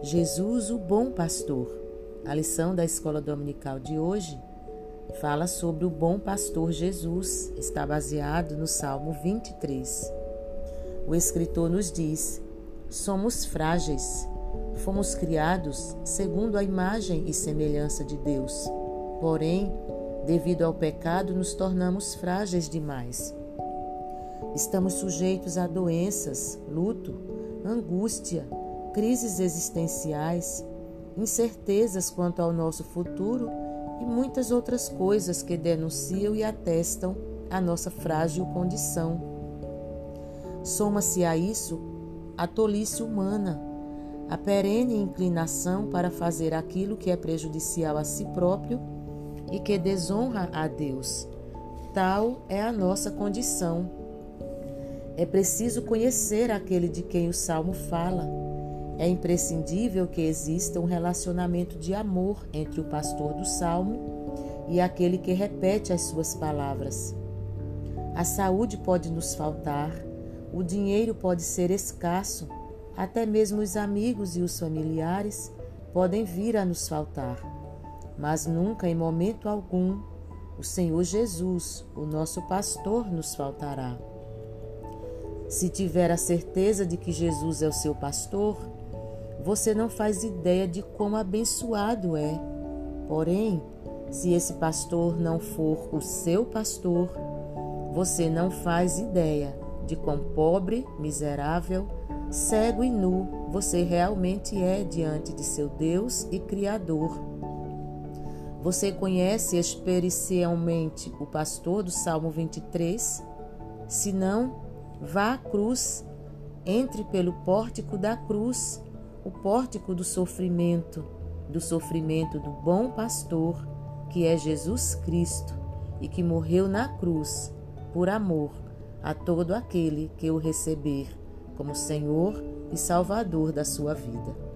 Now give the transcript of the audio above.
Jesus, o bom pastor. A lição da escola dominical de hoje fala sobre o bom pastor Jesus, está baseado no Salmo 23. O escritor nos diz: somos frágeis, fomos criados segundo a imagem e semelhança de Deus. Porém, devido ao pecado, nos tornamos frágeis demais. Estamos sujeitos a doenças, luto, angústia, crises existenciais, incertezas quanto ao nosso futuro e muitas outras coisas que denunciam e atestam a nossa frágil condição. Soma-se a isso a tolice humana, a perene inclinação para fazer aquilo que é prejudicial a si próprio e que desonra a Deus. Tal é a nossa condição. É preciso conhecer aquele de quem o salmo fala. É imprescindível que exista um relacionamento de amor entre o pastor do salmo e aquele que repete as suas palavras. A saúde pode nos faltar, o dinheiro pode ser escasso, até mesmo os amigos e os familiares podem vir a nos faltar. Mas nunca, em momento algum, o Senhor Jesus, o nosso pastor, nos faltará. Se tiver a certeza de que Jesus é o seu pastor, você não faz ideia de quão abençoado é. Porém, se esse pastor não for o seu pastor, você não faz ideia de quão pobre, miserável, cego e nu você realmente é diante de seu Deus e Criador. Você conhece experiencialmente o pastor do Salmo 23? Se não, Vá à cruz, entre pelo pórtico da cruz, o pórtico do sofrimento, do sofrimento do bom pastor, que é Jesus Cristo e que morreu na cruz por amor a todo aquele que o receber como Senhor e Salvador da sua vida.